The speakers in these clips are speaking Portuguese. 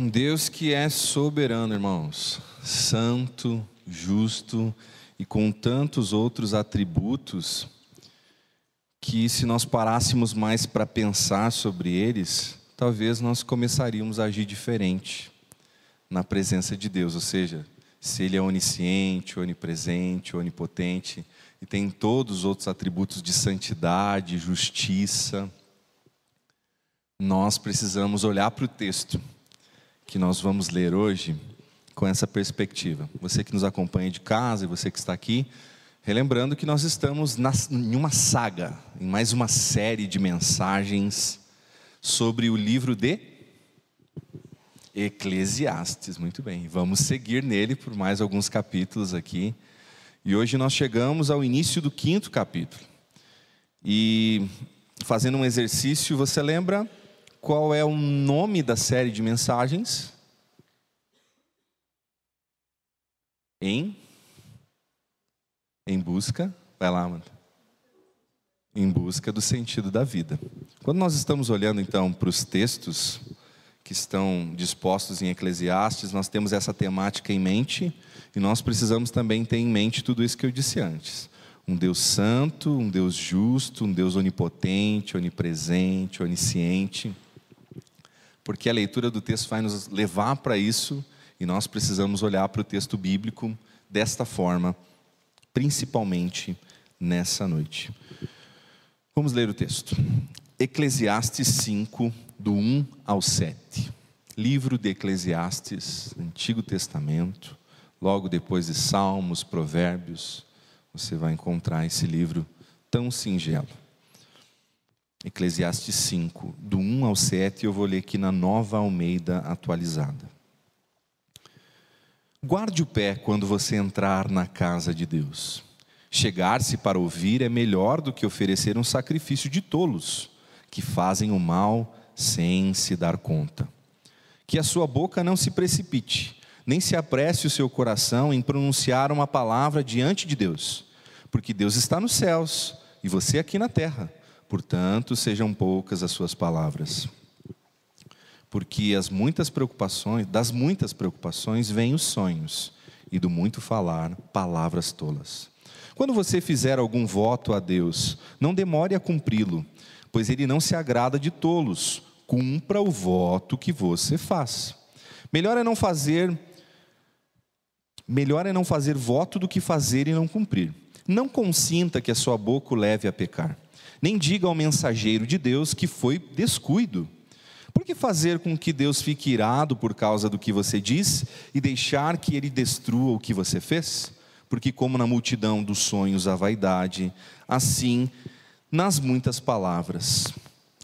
Um Deus que é soberano, irmãos, santo, justo e com tantos outros atributos que, se nós parássemos mais para pensar sobre eles, talvez nós começaríamos a agir diferente na presença de Deus, ou seja, se Ele é onisciente, onipresente, onipotente e tem todos os outros atributos de santidade, justiça, nós precisamos olhar para o texto que nós vamos ler hoje com essa perspectiva. Você que nos acompanha de casa e você que está aqui, relembrando que nós estamos em uma saga, em mais uma série de mensagens sobre o livro de Eclesiastes. Muito bem, vamos seguir nele por mais alguns capítulos aqui. E hoje nós chegamos ao início do quinto capítulo. E fazendo um exercício, você lembra qual é o nome da série de mensagens? Em em busca, vai lá, mano. Em busca do sentido da vida. Quando nós estamos olhando então para os textos que estão dispostos em Eclesiastes, nós temos essa temática em mente e nós precisamos também ter em mente tudo isso que eu disse antes. Um Deus santo, um Deus justo, um Deus onipotente, onipresente, onisciente porque a leitura do texto vai nos levar para isso e nós precisamos olhar para o texto bíblico desta forma, principalmente nessa noite. Vamos ler o texto. Eclesiastes 5, do 1 ao 7. Livro de Eclesiastes, Antigo Testamento, logo depois de Salmos, Provérbios, você vai encontrar esse livro tão singelo. Eclesiastes 5, do 1 ao 7, eu vou ler aqui na nova Almeida atualizada. Guarde o pé quando você entrar na casa de Deus. Chegar-se para ouvir é melhor do que oferecer um sacrifício de tolos, que fazem o mal sem se dar conta. Que a sua boca não se precipite, nem se apresse o seu coração em pronunciar uma palavra diante de Deus, porque Deus está nos céus e você aqui na terra. Portanto, sejam poucas as suas palavras. Porque as muitas preocupações, das muitas preocupações vêm os sonhos, e do muito falar, palavras tolas. Quando você fizer algum voto a Deus, não demore a cumpri-lo, pois ele não se agrada de tolos. Cumpra o voto que você faz. Melhor é não fazer melhor é não fazer voto do que fazer e não cumprir. Não consinta que a sua boca o leve a pecar nem diga ao mensageiro de Deus que foi descuido. Por que fazer com que Deus fique irado por causa do que você diz e deixar que ele destrua o que você fez? Porque, como na multidão dos sonhos a vaidade, assim nas muitas palavras,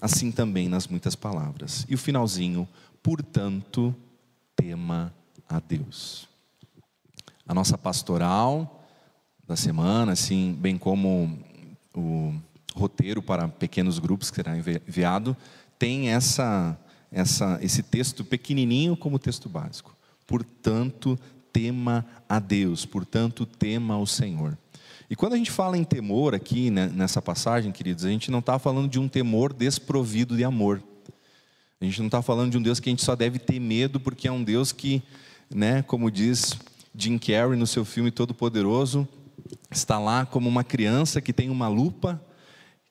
assim também nas muitas palavras. E o finalzinho, portanto, tema a Deus. A nossa pastoral da semana, assim, bem como o roteiro para pequenos grupos que será enviado, tem essa, essa, esse texto pequenininho como texto básico. Portanto, tema a Deus, portanto, tema ao Senhor. E quando a gente fala em temor aqui né, nessa passagem, queridos, a gente não está falando de um temor desprovido de amor. A gente não está falando de um Deus que a gente só deve ter medo porque é um Deus que, né, como diz Jim Carrey no seu filme Todo Poderoso, está lá como uma criança que tem uma lupa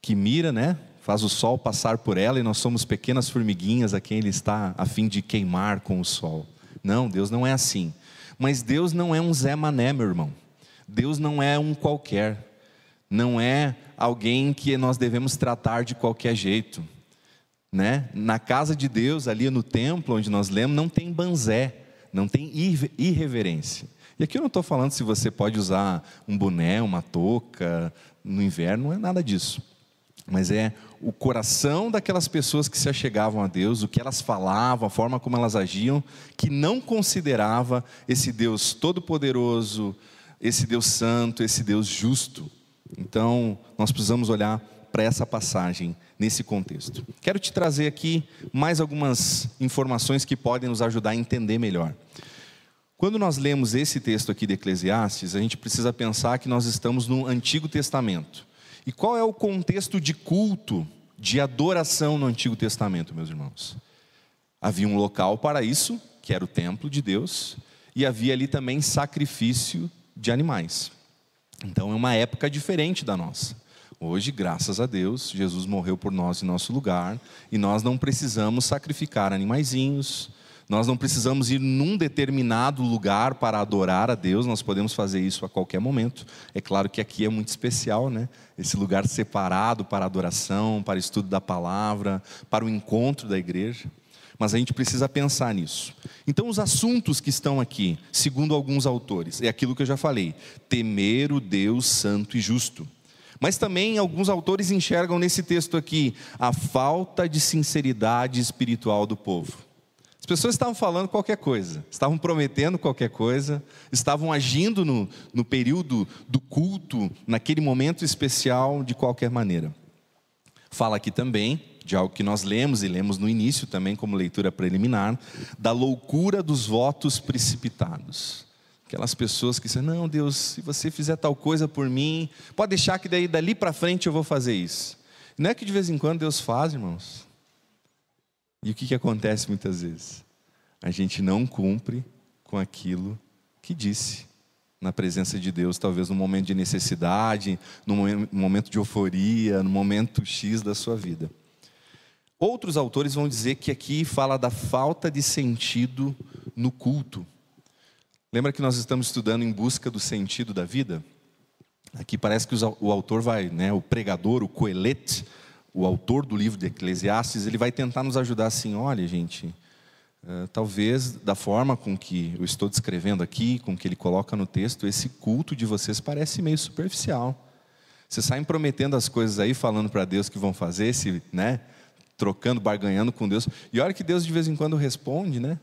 que mira, né? Faz o sol passar por ela e nós somos pequenas formiguinhas a quem ele está a fim de queimar com o sol. Não, Deus não é assim. Mas Deus não é um Zé Mané, meu irmão. Deus não é um qualquer. Não é alguém que nós devemos tratar de qualquer jeito. Né? Na casa de Deus, ali no templo onde nós lemos, não tem banzé, não tem irreverência. E aqui eu não estou falando se você pode usar um boné, uma touca no inverno, não é nada disso mas é o coração daquelas pessoas que se achegavam a Deus, o que elas falavam, a forma como elas agiam, que não considerava esse Deus todo-poderoso, esse Deus santo, esse Deus justo. Então, nós precisamos olhar para essa passagem nesse contexto. Quero te trazer aqui mais algumas informações que podem nos ajudar a entender melhor. Quando nós lemos esse texto aqui de Eclesiastes, a gente precisa pensar que nós estamos no Antigo Testamento. E qual é o contexto de culto, de adoração no Antigo Testamento, meus irmãos? Havia um local para isso, que era o templo de Deus, e havia ali também sacrifício de animais. Então é uma época diferente da nossa. Hoje, graças a Deus, Jesus morreu por nós em nosso lugar e nós não precisamos sacrificar animaizinhos, nós não precisamos ir num determinado lugar para adorar a Deus, nós podemos fazer isso a qualquer momento. É claro que aqui é muito especial, né? Esse lugar separado para adoração, para estudo da palavra, para o encontro da igreja. Mas a gente precisa pensar nisso. Então, os assuntos que estão aqui, segundo alguns autores, é aquilo que eu já falei: temer o Deus santo e justo. Mas também alguns autores enxergam nesse texto aqui a falta de sinceridade espiritual do povo. As pessoas estavam falando qualquer coisa, estavam prometendo qualquer coisa, estavam agindo no, no período do culto, naquele momento especial, de qualquer maneira. Fala aqui também de algo que nós lemos e lemos no início também, como leitura preliminar, da loucura dos votos precipitados. Aquelas pessoas que dizem: Não, Deus, se você fizer tal coisa por mim, pode deixar que daí, dali para frente eu vou fazer isso. Não é que de vez em quando Deus faz, irmãos. E o que, que acontece muitas vezes? A gente não cumpre com aquilo que disse na presença de Deus, talvez no momento de necessidade, no momento de euforia, no momento X da sua vida. Outros autores vão dizer que aqui fala da falta de sentido no culto. Lembra que nós estamos estudando em busca do sentido da vida? Aqui parece que o autor vai, né, o pregador, o coelete, o autor do livro de Eclesiastes, ele vai tentar nos ajudar assim: olha, gente, uh, talvez da forma com que eu estou descrevendo aqui, com que ele coloca no texto, esse culto de vocês parece meio superficial. Vocês saem prometendo as coisas aí, falando para Deus que vão fazer, se, né, trocando, barganhando com Deus. E olha que Deus de vez em quando responde, né?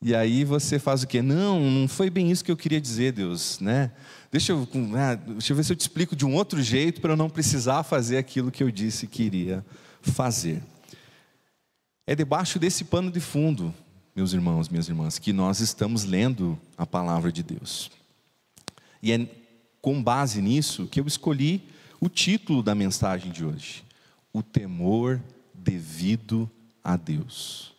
E aí você faz o quê? Não, não foi bem isso que eu queria dizer, Deus, né? Deixa eu, ah, deixa eu ver se eu te explico de um outro jeito para eu não precisar fazer aquilo que eu disse que iria fazer. É debaixo desse pano de fundo, meus irmãos, minhas irmãs, que nós estamos lendo a palavra de Deus. E é com base nisso que eu escolhi o título da mensagem de hoje: O temor devido a Deus.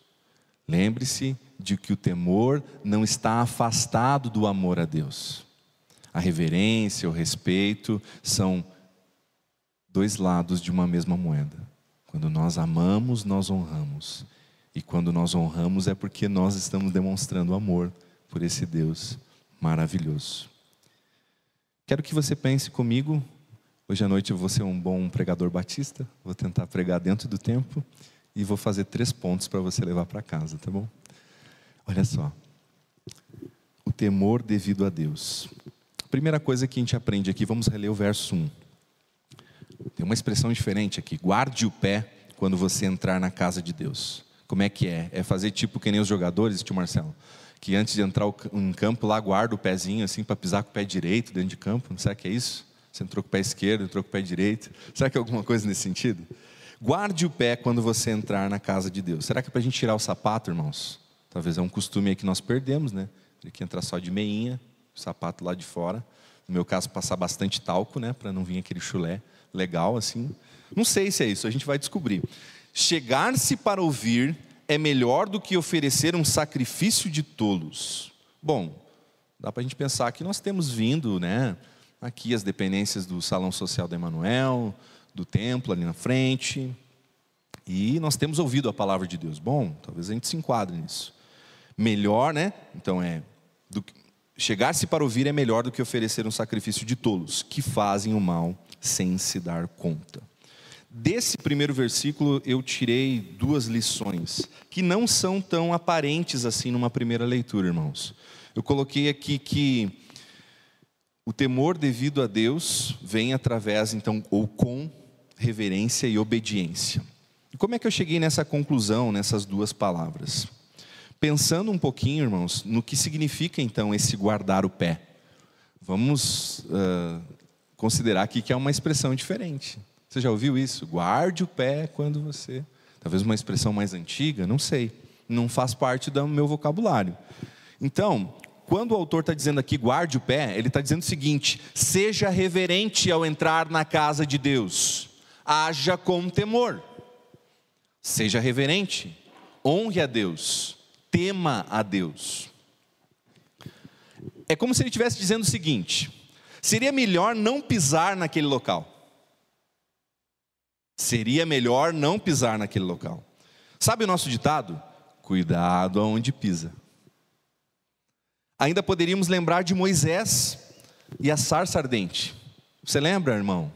Lembre-se de que o temor não está afastado do amor a Deus. A reverência, o respeito são dois lados de uma mesma moeda. Quando nós amamos, nós honramos. E quando nós honramos é porque nós estamos demonstrando amor por esse Deus maravilhoso. Quero que você pense comigo. Hoje à noite eu vou ser um bom pregador batista. Vou tentar pregar dentro do tempo. E vou fazer três pontos para você levar para casa, tá bom? Olha só. O temor devido a Deus. Primeira coisa que a gente aprende aqui, vamos reler o verso 1. Tem uma expressão diferente aqui. Guarde o pé quando você entrar na casa de Deus. Como é que é? É fazer tipo que nem os jogadores, tio Marcelo, que antes de entrar em campo lá guarda o pezinho assim para pisar com o pé direito dentro de campo. Não será que é isso? Você entrou com o pé esquerdo, entrou com o pé direito. Será que é alguma coisa nesse sentido? Guarde o pé quando você entrar na casa de Deus. Será que é para a gente tirar o sapato, irmãos? Talvez é um costume que nós perdemos, né? Tem que entrar só de meinha, sapato lá de fora. No meu caso, passar bastante talco, né? Para não vir aquele chulé legal assim. Não sei se é isso, a gente vai descobrir. Chegar-se para ouvir é melhor do que oferecer um sacrifício de tolos. Bom, dá para a gente pensar que nós temos vindo, né? Aqui as dependências do Salão Social da Emanuel, do templo ali na frente. E nós temos ouvido a palavra de Deus. Bom, talvez a gente se enquadre nisso melhor, né? Então é chegar-se para ouvir é melhor do que oferecer um sacrifício de tolos que fazem o mal sem se dar conta. Desse primeiro versículo eu tirei duas lições que não são tão aparentes assim numa primeira leitura, irmãos. Eu coloquei aqui que o temor devido a Deus vem através então ou com reverência e obediência. E como é que eu cheguei nessa conclusão, nessas duas palavras? Pensando um pouquinho, irmãos, no que significa então esse guardar o pé. Vamos uh, considerar aqui que é uma expressão diferente. Você já ouviu isso? Guarde o pé quando você. Talvez uma expressão mais antiga, não sei. Não faz parte do meu vocabulário. Então, quando o autor está dizendo aqui guarde o pé, ele está dizendo o seguinte: seja reverente ao entrar na casa de Deus, haja com temor, seja reverente, honre a Deus, tema a Deus. É como se ele estivesse dizendo o seguinte: seria melhor não pisar naquele local. Seria melhor não pisar naquele local. Sabe o nosso ditado? Cuidado aonde pisa. Ainda poderíamos lembrar de Moisés e a sarça ardente. Você lembra, irmão?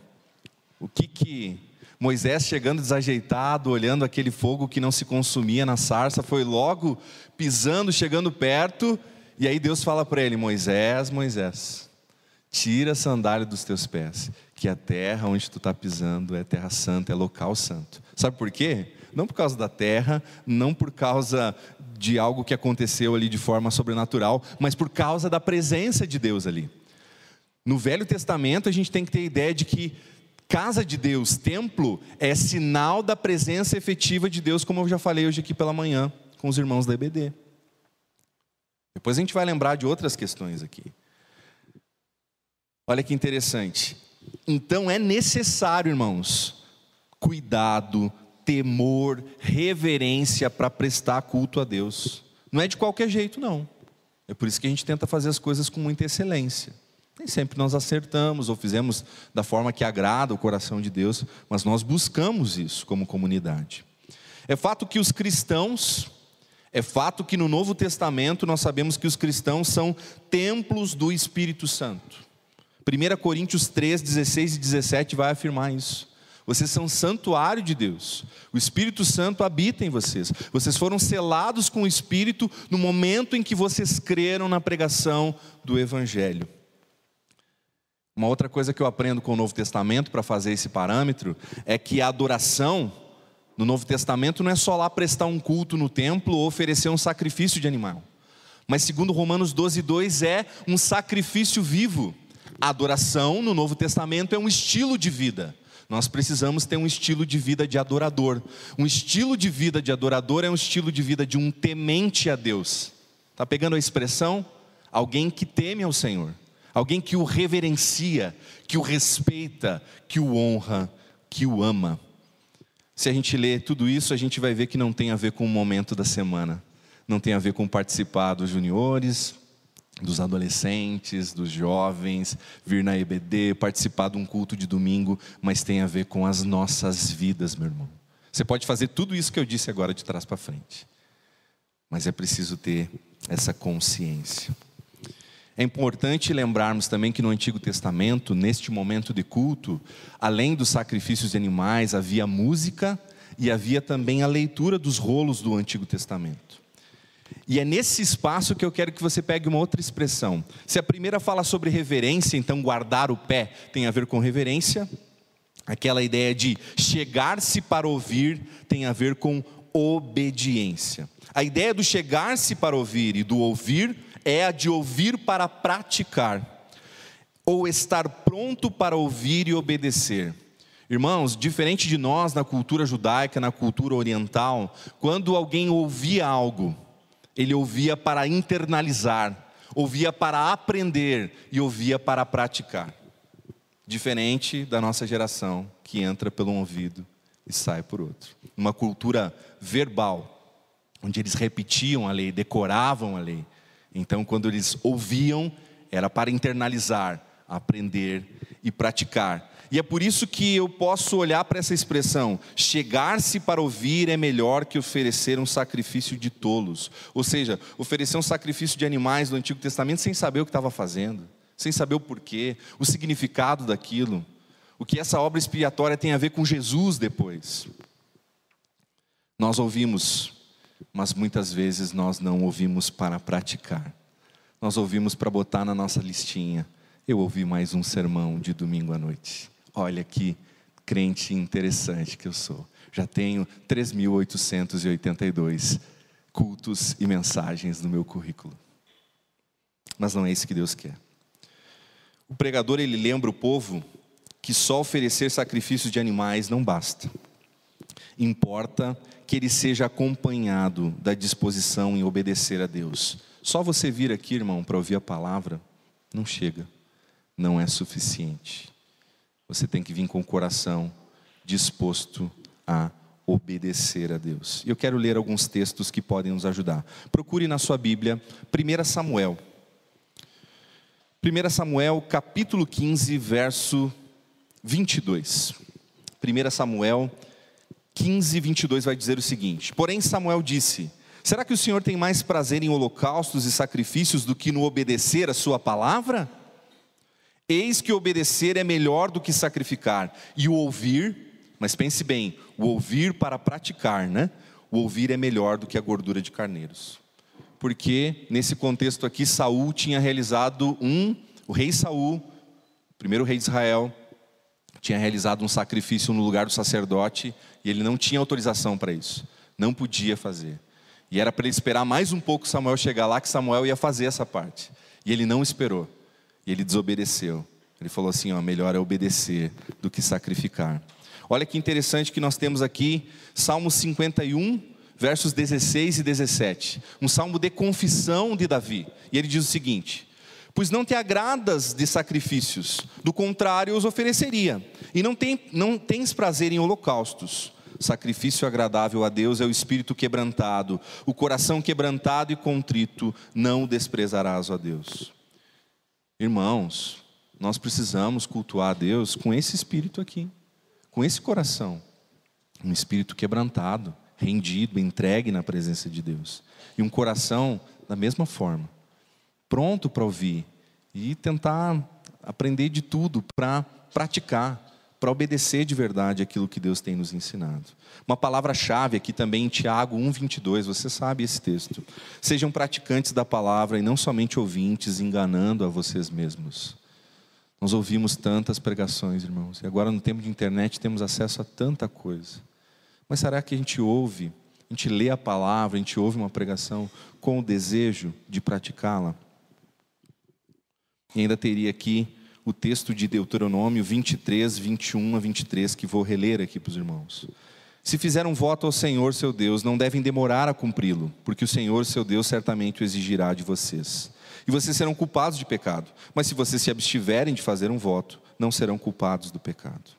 O que que Moisés chegando desajeitado, olhando aquele fogo que não se consumia na sarça, foi logo pisando, chegando perto, e aí Deus fala para ele: Moisés, Moisés, tira a sandália dos teus pés, que a terra onde tu está pisando é terra santa, é local santo. Sabe por quê? Não por causa da terra, não por causa de algo que aconteceu ali de forma sobrenatural, mas por causa da presença de Deus ali. No Velho Testamento, a gente tem que ter a ideia de que casa de Deus, templo, é sinal da presença efetiva de Deus, como eu já falei hoje aqui pela manhã com os irmãos da EBD. Depois a gente vai lembrar de outras questões aqui. Olha que interessante. Então é necessário, irmãos, cuidado, temor, reverência para prestar culto a Deus. Não é de qualquer jeito, não. É por isso que a gente tenta fazer as coisas com muita excelência. Nem sempre nós acertamos ou fizemos da forma que agrada o coração de Deus, mas nós buscamos isso como comunidade. É fato que os cristãos, é fato que no Novo Testamento nós sabemos que os cristãos são templos do Espírito Santo. 1 Coríntios 3, 16 e 17 vai afirmar isso. Vocês são santuário de Deus. O Espírito Santo habita em vocês. Vocês foram selados com o Espírito no momento em que vocês creram na pregação do Evangelho. Uma outra coisa que eu aprendo com o Novo Testamento para fazer esse parâmetro é que a adoração no Novo Testamento não é só lá prestar um culto no templo ou oferecer um sacrifício de animal. Mas segundo Romanos 12, 2 é um sacrifício vivo. A adoração no Novo Testamento é um estilo de vida. Nós precisamos ter um estilo de vida de adorador. Um estilo de vida de adorador é um estilo de vida de um temente a Deus. Está pegando a expressão? Alguém que teme ao Senhor. Alguém que o reverencia, que o respeita, que o honra, que o ama. Se a gente ler tudo isso, a gente vai ver que não tem a ver com o momento da semana. Não tem a ver com participar dos juniores, dos adolescentes, dos jovens, vir na EBD, participar de um culto de domingo, mas tem a ver com as nossas vidas, meu irmão. Você pode fazer tudo isso que eu disse agora de trás para frente, mas é preciso ter essa consciência. É importante lembrarmos também que no Antigo Testamento, neste momento de culto, além dos sacrifícios de animais, havia música e havia também a leitura dos rolos do Antigo Testamento. E é nesse espaço que eu quero que você pegue uma outra expressão. Se a primeira fala sobre reverência, então guardar o pé tem a ver com reverência. Aquela ideia de chegar-se para ouvir tem a ver com obediência. A ideia do chegar-se para ouvir e do ouvir é a de ouvir para praticar, ou estar pronto para ouvir e obedecer. Irmãos, diferente de nós na cultura judaica, na cultura oriental, quando alguém ouvia algo, ele ouvia para internalizar, ouvia para aprender e ouvia para praticar. Diferente da nossa geração, que entra pelo um ouvido e sai por outro. Uma cultura verbal, onde eles repetiam a lei, decoravam a lei. Então, quando eles ouviam, era para internalizar, aprender e praticar. E é por isso que eu posso olhar para essa expressão: chegar-se para ouvir é melhor que oferecer um sacrifício de tolos. Ou seja, oferecer um sacrifício de animais do Antigo Testamento sem saber o que estava fazendo, sem saber o porquê, o significado daquilo, o que essa obra expiatória tem a ver com Jesus depois. Nós ouvimos, mas muitas vezes nós não ouvimos para praticar. Nós ouvimos para botar na nossa listinha. Eu ouvi mais um sermão de domingo à noite. Olha que crente interessante que eu sou. Já tenho 3.882 cultos e mensagens no meu currículo. Mas não é isso que Deus quer. O pregador ele lembra o povo que só oferecer sacrifícios de animais não basta. Importa que ele seja acompanhado da disposição em obedecer a Deus. Só você vir aqui, irmão, para ouvir a palavra, não chega, não é suficiente. Você tem que vir com o coração disposto a obedecer a Deus. E eu quero ler alguns textos que podem nos ajudar. Procure na sua Bíblia 1 Samuel. 1 Samuel, capítulo 15, verso 22. 1 Samuel 15, 22 vai dizer o seguinte: Porém, Samuel disse: Será que o Senhor tem mais prazer em holocaustos e sacrifícios do que no obedecer a Sua palavra? Eis que obedecer é melhor do que sacrificar, e o ouvir, mas pense bem, o ouvir para praticar, né? O ouvir é melhor do que a gordura de carneiros. Porque nesse contexto aqui Saul tinha realizado um, o rei Saul, primeiro rei de Israel, tinha realizado um sacrifício no lugar do sacerdote e ele não tinha autorização para isso. Não podia fazer. E era para ele esperar mais um pouco Samuel chegar lá que Samuel ia fazer essa parte. E ele não esperou. E ele desobedeceu. Ele falou assim: ó, melhor é obedecer do que sacrificar. Olha que interessante que nós temos aqui Salmo 51, versos 16 e 17. Um salmo de confissão de Davi. E ele diz o seguinte: Pois não te agradas de sacrifícios, do contrário os ofereceria. E não, tem, não tens prazer em holocaustos. Sacrifício agradável a Deus é o espírito quebrantado, o coração quebrantado e contrito, não desprezarás a Deus. Irmãos, nós precisamos cultuar a Deus com esse espírito aqui, com esse coração, um espírito quebrantado, rendido, entregue na presença de Deus, e um coração da mesma forma, pronto para ouvir e tentar aprender de tudo para praticar, para obedecer de verdade aquilo que Deus tem nos ensinado. Uma palavra-chave aqui também em Tiago 1,22, você sabe esse texto. Sejam praticantes da palavra e não somente ouvintes, enganando a vocês mesmos. Nós ouvimos tantas pregações, irmãos, e agora no tempo de internet temos acesso a tanta coisa. Mas será que a gente ouve, a gente lê a palavra, a gente ouve uma pregação com o desejo de praticá-la? E ainda teria aqui o texto de Deuteronômio 23, 21 a 23, que vou reler aqui para os irmãos. Se fizer um voto ao Senhor seu Deus, não devem demorar a cumpri-lo, porque o Senhor seu Deus certamente o exigirá de vocês. E vocês serão culpados de pecado, mas se vocês se abstiverem de fazer um voto, não serão culpados do pecado.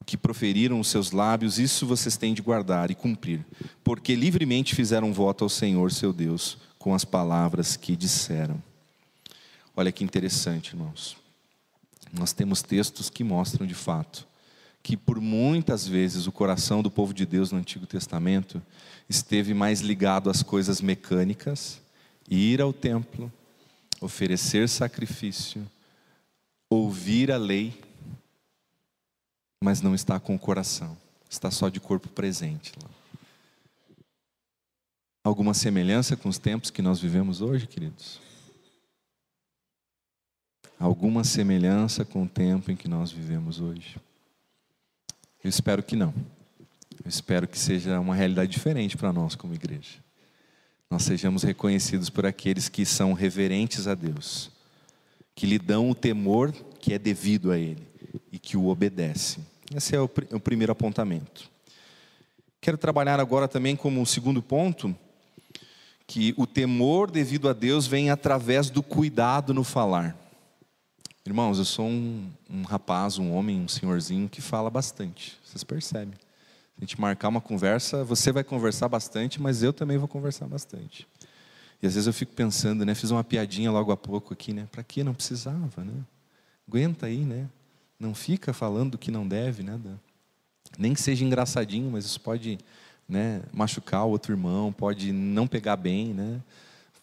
O que proferiram os seus lábios, isso vocês têm de guardar e cumprir, porque livremente fizeram um voto ao Senhor seu Deus com as palavras que disseram. Olha que interessante, irmãos. Nós temos textos que mostram de fato que por muitas vezes o coração do povo de Deus no Antigo Testamento esteve mais ligado às coisas mecânicas, ir ao templo, oferecer sacrifício, ouvir a lei, mas não está com o coração, está só de corpo presente. Alguma semelhança com os tempos que nós vivemos hoje, queridos? Alguma semelhança com o tempo em que nós vivemos hoje? Eu espero que não. Eu espero que seja uma realidade diferente para nós como igreja. Nós sejamos reconhecidos por aqueles que são reverentes a Deus, que lhe dão o temor que é devido a Ele e que o obedecem. Esse é o, o primeiro apontamento. Quero trabalhar agora também como segundo ponto, que o temor devido a Deus vem através do cuidado no falar. Irmãos, eu sou um, um, rapaz, um homem, um senhorzinho que fala bastante. Vocês percebem? Se a gente marcar uma conversa, você vai conversar bastante, mas eu também vou conversar bastante. E às vezes eu fico pensando, né? Fiz uma piadinha logo há pouco aqui, né? Para que não precisava, né? Aguenta aí, né? Não fica falando que não deve, né? Nem que seja engraçadinho, mas isso pode, né? Machucar o outro irmão, pode não pegar bem, né?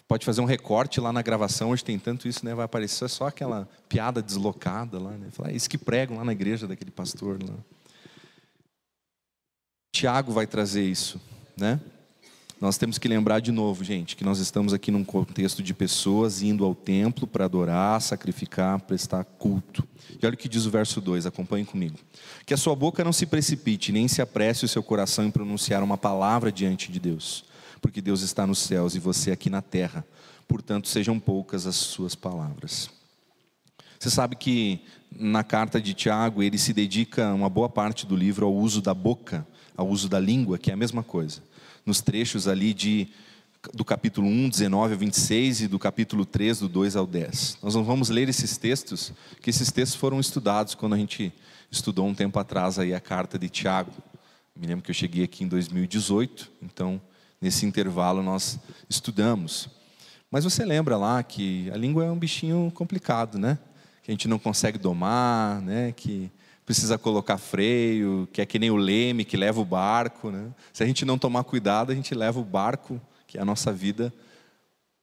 Pode fazer um recorte lá na gravação, hoje tem tanto isso, né? Vai aparecer só aquela piada deslocada lá, né? Falar, é isso que pregam lá na igreja daquele pastor lá. Tiago vai trazer isso, né? Nós temos que lembrar de novo, gente, que nós estamos aqui num contexto de pessoas indo ao templo para adorar, sacrificar, prestar culto. E olha o que diz o verso 2, acompanhe comigo. Que a sua boca não se precipite, nem se apresse o seu coração em pronunciar uma palavra diante de Deus porque Deus está nos céus e você aqui na terra. Portanto, sejam poucas as suas palavras. Você sabe que na carta de Tiago ele se dedica uma boa parte do livro ao uso da boca, ao uso da língua, que é a mesma coisa. Nos trechos ali de do capítulo 1, 19 a 26 e do capítulo 3, do 2 ao 10. Nós não vamos ler esses textos, que esses textos foram estudados quando a gente estudou um tempo atrás aí a carta de Tiago Me lembro que eu cheguei aqui em 2018, então nesse intervalo nós estudamos. Mas você lembra lá que a língua é um bichinho complicado, né? Que a gente não consegue domar, né? Que precisa colocar freio, que é que nem o leme que leva o barco, né? Se a gente não tomar cuidado, a gente leva o barco, que é a nossa vida,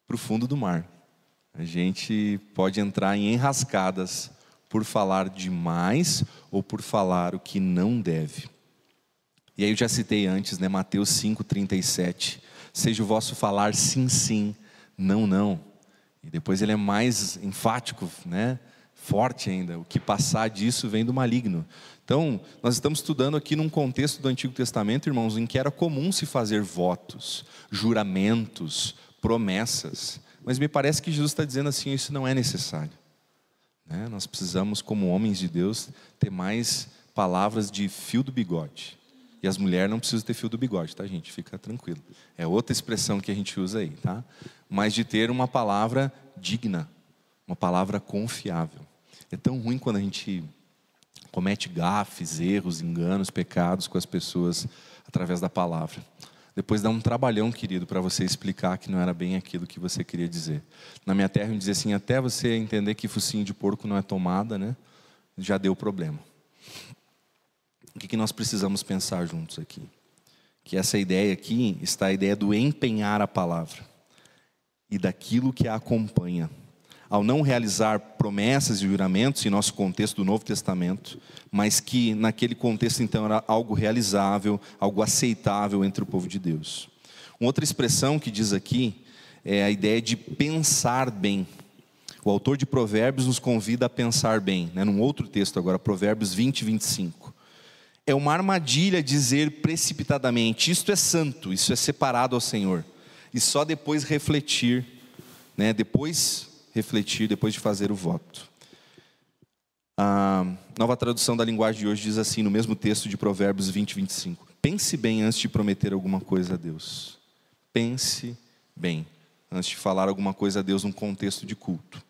para o fundo do mar. A gente pode entrar em enrascadas por falar demais ou por falar o que não deve. E aí eu já citei antes, né, Mateus 5:37. Seja o vosso falar sim, sim, não, não. E depois ele é mais enfático, né? Forte ainda. O que passar disso vem do maligno. Então, nós estamos estudando aqui num contexto do Antigo Testamento, irmãos, em que era comum se fazer votos, juramentos, promessas. Mas me parece que Jesus está dizendo assim: isso não é necessário. Né? Nós precisamos, como homens de Deus, ter mais palavras de fio do bigode. E as mulheres não precisam ter fio do bigode, tá, gente? Fica tranquilo. É outra expressão que a gente usa aí, tá? Mas de ter uma palavra digna, uma palavra confiável. É tão ruim quando a gente comete gafes, erros, enganos, pecados com as pessoas através da palavra. Depois dá um trabalhão, querido, para você explicar que não era bem aquilo que você queria dizer. Na minha terra, eu dizia assim: até você entender que focinho de porco não é tomada, né? Já deu problema. O que, que nós precisamos pensar juntos aqui? Que essa ideia aqui está a ideia do empenhar a palavra e daquilo que a acompanha ao não realizar promessas e juramentos em nosso contexto do Novo Testamento, mas que naquele contexto então era algo realizável, algo aceitável entre o povo de Deus. Uma outra expressão que diz aqui é a ideia de pensar bem. O autor de Provérbios nos convida a pensar bem, né? num outro texto agora, Provérbios 20, 25. É uma armadilha dizer precipitadamente: isto é santo, isso é separado ao Senhor, e só depois refletir, né? depois refletir depois de fazer o voto. A nova tradução da linguagem de hoje diz assim, no mesmo texto de Provérbios 20, 25: Pense bem antes de prometer alguma coisa a Deus. Pense bem antes de falar alguma coisa a Deus num contexto de culto.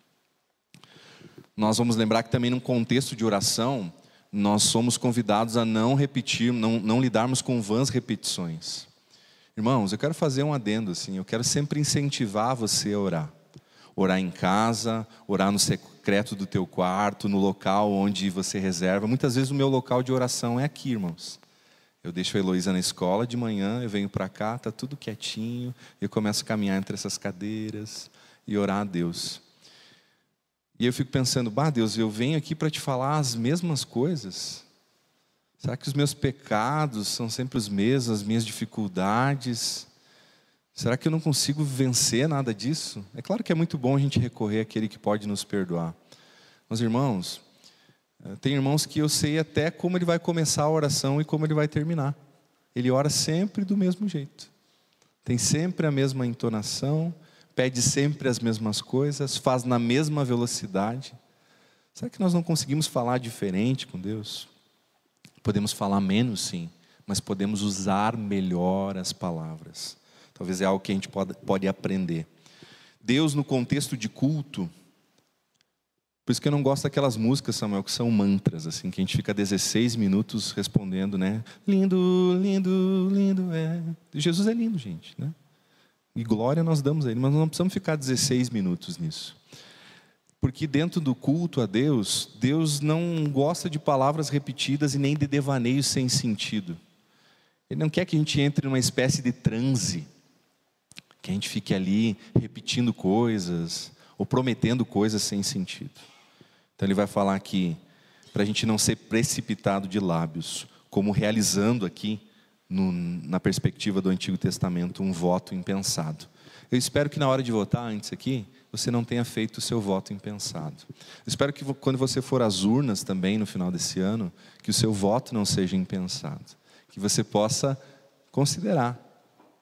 Nós vamos lembrar que também num contexto de oração, nós somos convidados a não repetir, não, não lidarmos com vãs repetições. Irmãos, eu quero fazer um adendo assim, eu quero sempre incentivar você a orar orar em casa, orar no secreto do teu quarto, no local onde você reserva. Muitas vezes o meu local de oração é aqui, irmãos. Eu deixo a Heloísa na escola de manhã, eu venho para cá, está tudo quietinho, eu começo a caminhar entre essas cadeiras e orar a Deus. E eu fico pensando, bah, Deus, eu venho aqui para te falar as mesmas coisas. Será que os meus pecados são sempre os mesmos, as minhas dificuldades? Será que eu não consigo vencer nada disso? É claro que é muito bom a gente recorrer àquele que pode nos perdoar. Mas, irmãos, eh, tem irmãos que eu sei até como ele vai começar a oração e como ele vai terminar. Ele ora sempre do mesmo jeito. Tem sempre a mesma entonação, pede sempre as mesmas coisas, faz na mesma velocidade. Será que nós não conseguimos falar diferente com Deus? Podemos falar menos, sim, mas podemos usar melhor as palavras. Talvez é algo que a gente pode, pode aprender. Deus, no contexto de culto, por isso que eu não gosto daquelas músicas, Samuel, que são mantras, assim, que a gente fica 16 minutos respondendo, né? Lindo, lindo, lindo é. Jesus é lindo, gente, né? E glória nós damos a Ele, mas não precisamos ficar 16 minutos nisso. Porque dentro do culto a Deus, Deus não gosta de palavras repetidas e nem de devaneios sem sentido. Ele não quer que a gente entre numa espécie de transe que a gente fique ali repetindo coisas ou prometendo coisas sem sentido. Então ele vai falar aqui para a gente não ser precipitado de lábios, como realizando aqui no, na perspectiva do Antigo Testamento um voto impensado. Eu espero que na hora de votar antes aqui você não tenha feito o seu voto impensado. Eu espero que quando você for às urnas também no final desse ano, que o seu voto não seja impensado, que você possa considerar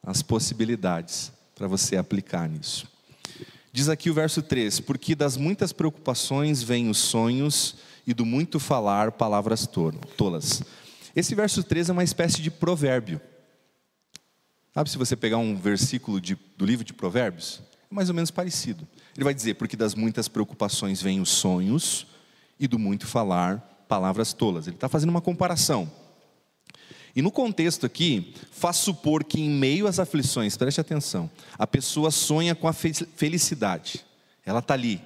as possibilidades para você aplicar nisso. Diz aqui o verso 3: Porque das muitas preocupações vêm os sonhos, e do muito falar palavras tolas. Esse verso 3 é uma espécie de provérbio. Sabe se você pegar um versículo de, do livro de Provérbios? É mais ou menos parecido. Ele vai dizer: Porque das muitas preocupações vêm os sonhos, e do muito falar palavras tolas. Ele está fazendo uma comparação. E no contexto aqui, faz supor que em meio às aflições, preste atenção, a pessoa sonha com a felicidade. Ela está ali.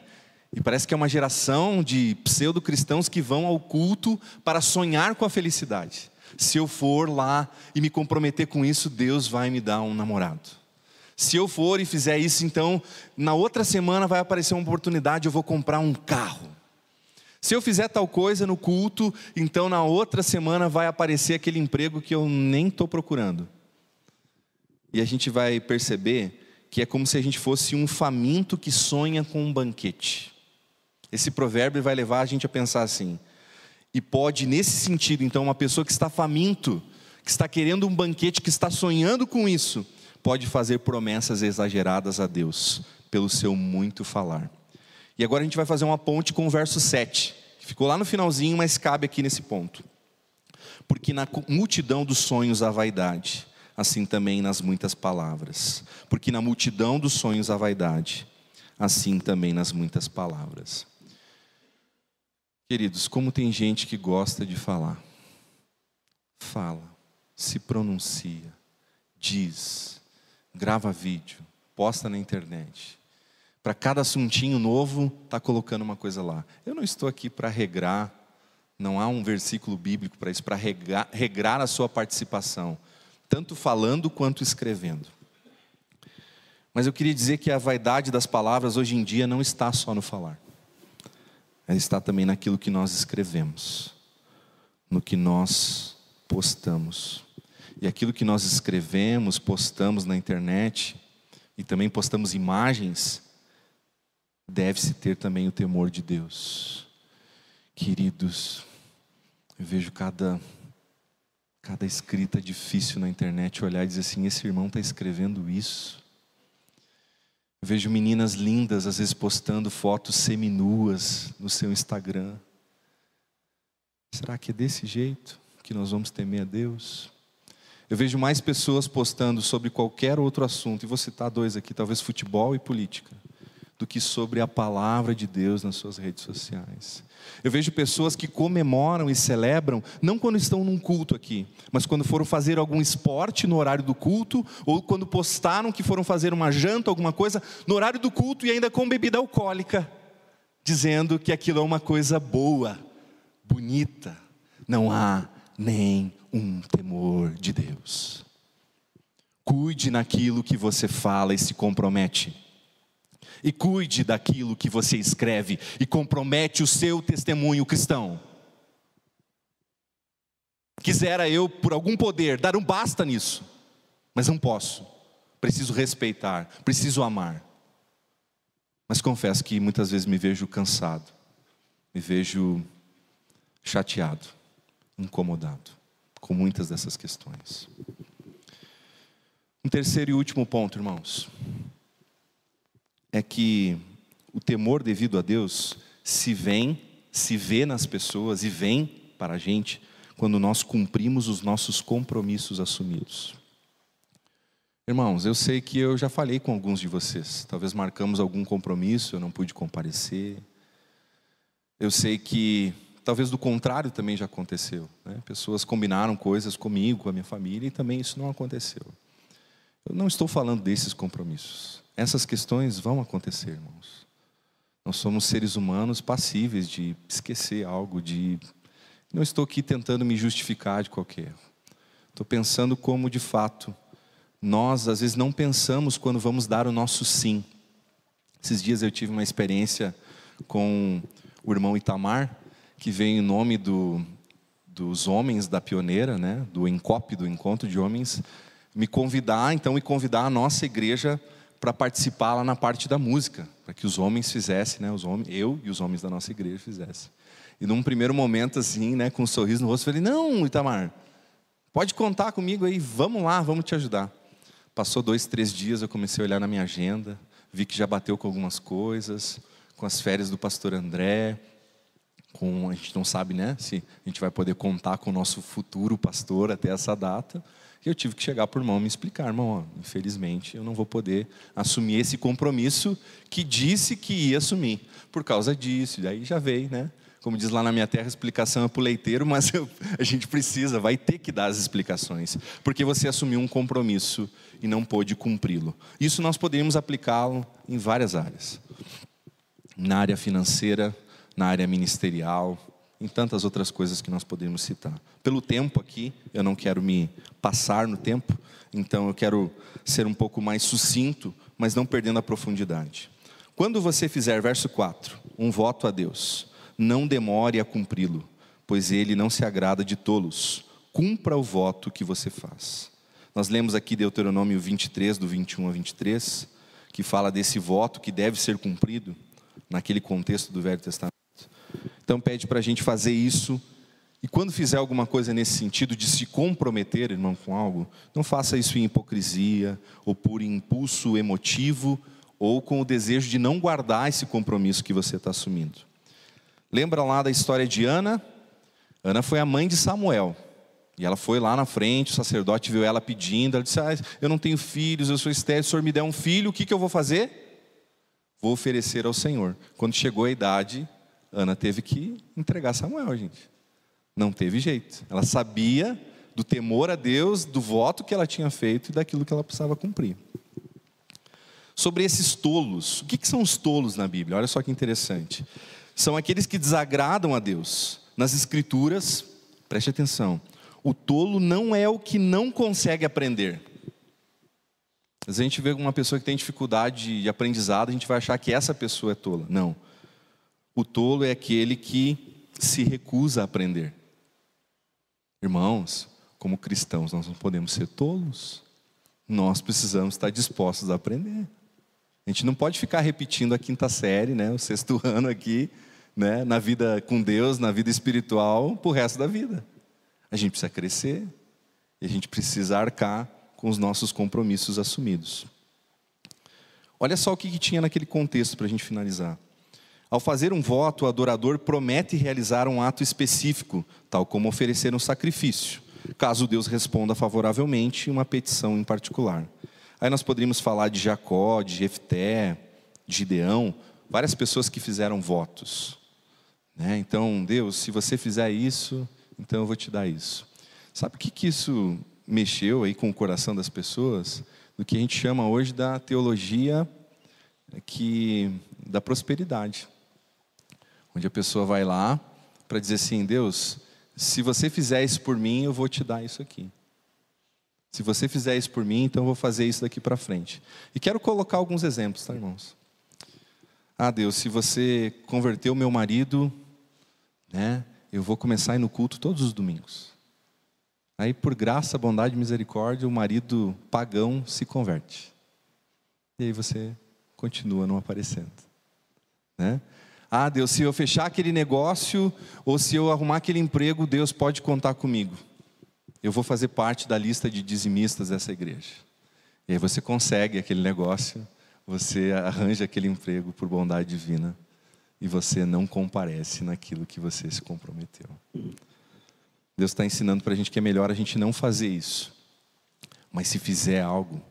E parece que é uma geração de pseudo-cristãos que vão ao culto para sonhar com a felicidade. Se eu for lá e me comprometer com isso, Deus vai me dar um namorado. Se eu for e fizer isso, então, na outra semana vai aparecer uma oportunidade, eu vou comprar um carro. Se eu fizer tal coisa no culto, então na outra semana vai aparecer aquele emprego que eu nem estou procurando. E a gente vai perceber que é como se a gente fosse um faminto que sonha com um banquete. Esse provérbio vai levar a gente a pensar assim. E pode, nesse sentido, então, uma pessoa que está faminto, que está querendo um banquete, que está sonhando com isso, pode fazer promessas exageradas a Deus, pelo seu muito falar. E agora a gente vai fazer uma ponte com o verso 7, que ficou lá no finalzinho, mas cabe aqui nesse ponto. Porque na multidão dos sonhos há vaidade, assim também nas muitas palavras. Porque na multidão dos sonhos há vaidade, assim também nas muitas palavras. Queridos, como tem gente que gosta de falar, fala, se pronuncia, diz, grava vídeo, posta na internet, para cada assuntinho novo, está colocando uma coisa lá. Eu não estou aqui para regrar, não há um versículo bíblico para isso, para regrar, regrar a sua participação, tanto falando quanto escrevendo. Mas eu queria dizer que a vaidade das palavras hoje em dia não está só no falar, ela está também naquilo que nós escrevemos, no que nós postamos. E aquilo que nós escrevemos, postamos na internet, e também postamos imagens, deve-se ter também o temor de Deus. Queridos, eu vejo cada, cada escrita difícil na internet olhar e dizer assim: esse irmão está escrevendo isso. Eu vejo meninas lindas, às vezes postando fotos seminuas no seu Instagram. Será que é desse jeito que nós vamos temer a Deus? Eu vejo mais pessoas postando sobre qualquer outro assunto, e vou citar dois aqui, talvez futebol e política do que sobre a palavra de Deus nas suas redes sociais. Eu vejo pessoas que comemoram e celebram, não quando estão num culto aqui, mas quando foram fazer algum esporte no horário do culto, ou quando postaram que foram fazer uma janta, alguma coisa, no horário do culto e ainda com bebida alcoólica, dizendo que aquilo é uma coisa boa, bonita. Não há nem um temor de Deus. Cuide naquilo que você fala e se compromete e cuide daquilo que você escreve e compromete o seu testemunho cristão. Quisera eu, por algum poder, dar um basta nisso, mas não posso. Preciso respeitar, preciso amar. Mas confesso que muitas vezes me vejo cansado, me vejo chateado, incomodado com muitas dessas questões. Um terceiro e último ponto, irmãos é que o temor devido a Deus se vem, se vê nas pessoas e vem para a gente quando nós cumprimos os nossos compromissos assumidos. Irmãos, eu sei que eu já falei com alguns de vocês, talvez marcamos algum compromisso, eu não pude comparecer. Eu sei que talvez do contrário também já aconteceu. Né? Pessoas combinaram coisas comigo, com a minha família, e também isso não aconteceu. Eu não estou falando desses compromissos. Essas questões vão acontecer, irmãos. Nós somos seres humanos passíveis de esquecer algo, de. Não estou aqui tentando me justificar de qualquer. Estou pensando como, de fato, nós às vezes não pensamos quando vamos dar o nosso sim. Esses dias eu tive uma experiência com o irmão Itamar, que veio em nome do, dos homens da pioneira, né, do ENCOP, do Encontro de Homens, me convidar, então, e convidar a nossa igreja para participar lá na parte da música, para que os homens fizessem, né, os homens, eu e os homens da nossa igreja fizessem. E num primeiro momento assim, né, com um sorriso no rosto, falei: "Não, Itamar, pode contar comigo aí, vamos lá, vamos te ajudar". Passou dois, três dias, eu comecei a olhar na minha agenda, vi que já bateu com algumas coisas, com as férias do pastor André, com a gente não sabe, né, se a gente vai poder contar com o nosso futuro pastor até essa data. Eu tive que chegar para o irmão e me explicar, irmão, ó, infelizmente eu não vou poder assumir esse compromisso que disse que ia assumir, por causa disso. E aí já veio, né? como diz lá na minha terra, explicação é para o leiteiro, mas eu, a gente precisa, vai ter que dar as explicações, porque você assumiu um compromisso e não pôde cumpri-lo. Isso nós poderíamos aplicá-lo em várias áreas. Na área financeira, na área ministerial, em tantas outras coisas que nós podemos citar. Pelo tempo aqui, eu não quero me passar no tempo, então eu quero ser um pouco mais sucinto, mas não perdendo a profundidade. Quando você fizer, verso 4, um voto a Deus, não demore a cumpri-lo, pois ele não se agrada de tolos. Cumpra o voto que você faz. Nós lemos aqui Deuteronômio 23, do 21 a 23, que fala desse voto que deve ser cumprido, naquele contexto do Velho Testamento. Então pede para a gente fazer isso. E quando fizer alguma coisa nesse sentido de se comprometer, irmão, com algo, não faça isso em hipocrisia ou por impulso emotivo ou com o desejo de não guardar esse compromisso que você está assumindo. Lembra lá da história de Ana? Ana foi a mãe de Samuel. E ela foi lá na frente, o sacerdote viu ela pedindo, ela disse: ah, Eu não tenho filhos, eu sou estéril, o senhor me der um filho, o que, que eu vou fazer? Vou oferecer ao Senhor. Quando chegou a idade, Ana teve que entregar Samuel, gente. Não teve jeito. Ela sabia do temor a Deus, do voto que ela tinha feito e daquilo que ela precisava cumprir. Sobre esses tolos, o que, que são os tolos na Bíblia? Olha só que interessante são aqueles que desagradam a Deus. Nas Escrituras, preste atenção, o tolo não é o que não consegue aprender. Às vezes a gente vê uma pessoa que tem dificuldade de aprendizado, a gente vai achar que essa pessoa é tola. Não. O tolo é aquele que se recusa a aprender. Irmãos, como cristãos, nós não podemos ser tolos. Nós precisamos estar dispostos a aprender. A gente não pode ficar repetindo a quinta série, né, o sexto ano aqui, né, na vida com Deus, na vida espiritual, para o resto da vida. A gente precisa crescer e a gente precisa arcar com os nossos compromissos assumidos. Olha só o que, que tinha naquele contexto para a gente finalizar. Ao fazer um voto, o adorador promete realizar um ato específico, tal como oferecer um sacrifício, caso Deus responda favoravelmente uma petição em particular. Aí nós poderíamos falar de Jacó, de Jefté, de Gideão, várias pessoas que fizeram votos. Né? Então, Deus, se você fizer isso, então eu vou te dar isso. Sabe o que, que isso mexeu aí com o coração das pessoas? Do que a gente chama hoje da teologia que, da prosperidade. Onde a pessoa vai lá para dizer assim: Deus, se você fizer isso por mim, eu vou te dar isso aqui. Se você fizer isso por mim, então eu vou fazer isso daqui para frente. E quero colocar alguns exemplos, tá, irmãos? Ah, Deus, se você converter o meu marido né? Eu vou começar a ir no culto todos os domingos. Aí, por graça, bondade e misericórdia, o marido pagão se converte. E aí você continua não aparecendo. Né? Ah, Deus, se eu fechar aquele negócio ou se eu arrumar aquele emprego, Deus pode contar comigo. Eu vou fazer parte da lista de dizimistas dessa igreja. E aí você consegue aquele negócio, você arranja aquele emprego por bondade divina e você não comparece naquilo que você se comprometeu. Deus está ensinando para a gente que é melhor a gente não fazer isso. Mas se fizer algo,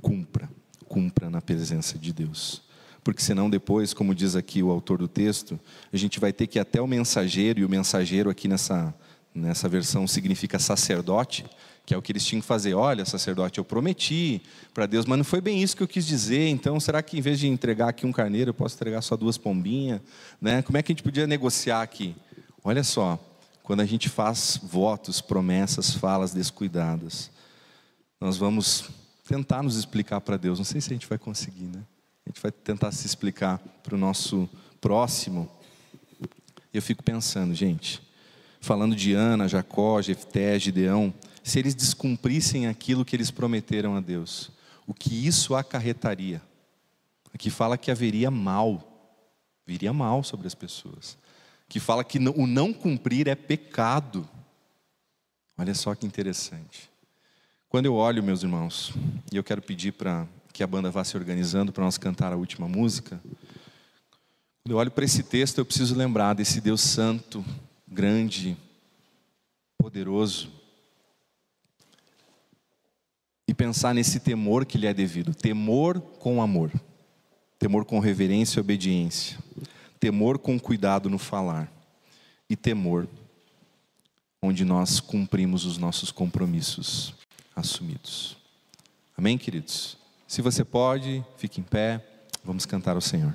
cumpra, cumpra na presença de Deus. Porque senão depois, como diz aqui o autor do texto, a gente vai ter que ir até o mensageiro, e o mensageiro aqui nessa, nessa versão significa sacerdote, que é o que eles tinham que fazer. Olha, sacerdote, eu prometi para Deus, mas não foi bem isso que eu quis dizer. Então, será que em vez de entregar aqui um carneiro, eu posso entregar só duas pombinhas? Né? Como é que a gente podia negociar aqui? Olha só, quando a gente faz votos, promessas, falas descuidadas, nós vamos tentar nos explicar para Deus. Não sei se a gente vai conseguir, né? Gente vai tentar se explicar para o nosso próximo. Eu fico pensando, gente, falando de Ana, Jacó, Jefté, Gideão, se eles descumprissem aquilo que eles prometeram a Deus, o que isso acarretaria? Aqui fala que haveria mal, viria mal sobre as pessoas. Que fala que o não cumprir é pecado. Olha só que interessante. Quando eu olho, meus irmãos, e eu quero pedir para que a banda vá se organizando para nós cantar a última música. Quando eu olho para esse texto, eu preciso lembrar desse Deus santo, grande, poderoso, e pensar nesse temor que lhe é devido temor com amor, temor com reverência e obediência, temor com cuidado no falar. e temor, onde nós cumprimos os nossos compromissos assumidos. Amém, queridos? Se você pode, fique em pé, vamos cantar ao Senhor.